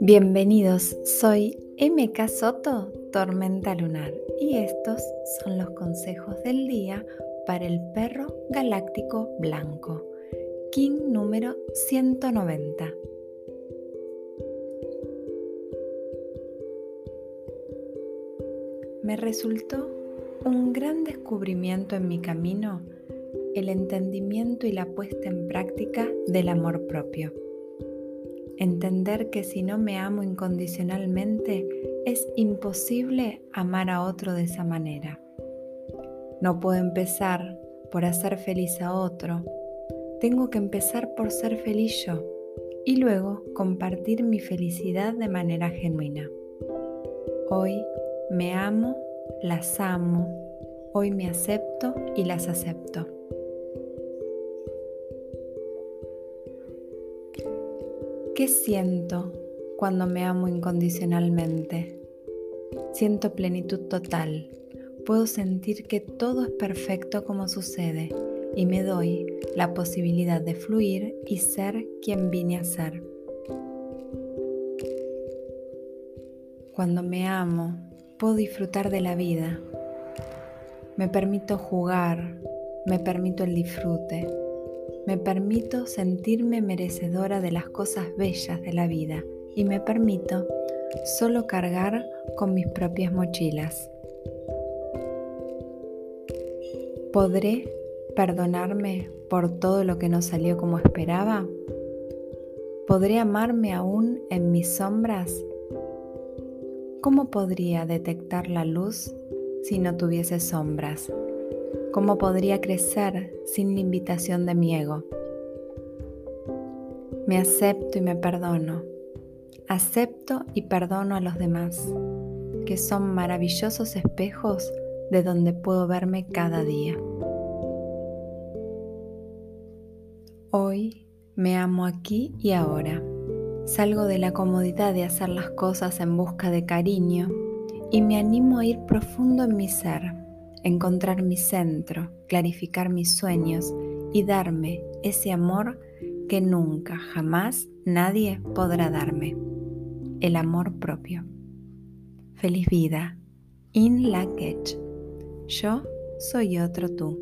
Bienvenidos, soy MK Soto, Tormenta Lunar, y estos son los consejos del día para el perro galáctico blanco, King número 190. Me resultó un gran descubrimiento en mi camino el entendimiento y la puesta en práctica del amor propio. Entender que si no me amo incondicionalmente es imposible amar a otro de esa manera. No puedo empezar por hacer feliz a otro. Tengo que empezar por ser feliz yo y luego compartir mi felicidad de manera genuina. Hoy me amo, las amo, hoy me acepto y las acepto. ¿Qué siento cuando me amo incondicionalmente? Siento plenitud total. Puedo sentir que todo es perfecto como sucede y me doy la posibilidad de fluir y ser quien vine a ser. Cuando me amo, puedo disfrutar de la vida. Me permito jugar, me permito el disfrute me permito sentirme merecedora de las cosas bellas de la vida y me permito solo cargar con mis propias mochilas. ¿Podré perdonarme por todo lo que no salió como esperaba? ¿Podré amarme aún en mis sombras? ¿Cómo podría detectar la luz si no tuviese sombras? ¿Cómo podría crecer sin la invitación de mi ego? Me acepto y me perdono. Acepto y perdono a los demás, que son maravillosos espejos de donde puedo verme cada día. Hoy me amo aquí y ahora. Salgo de la comodidad de hacer las cosas en busca de cariño y me animo a ir profundo en mi ser encontrar mi centro, clarificar mis sueños y darme ese amor que nunca, jamás nadie podrá darme. El amor propio. Feliz vida. In la Yo soy otro tú.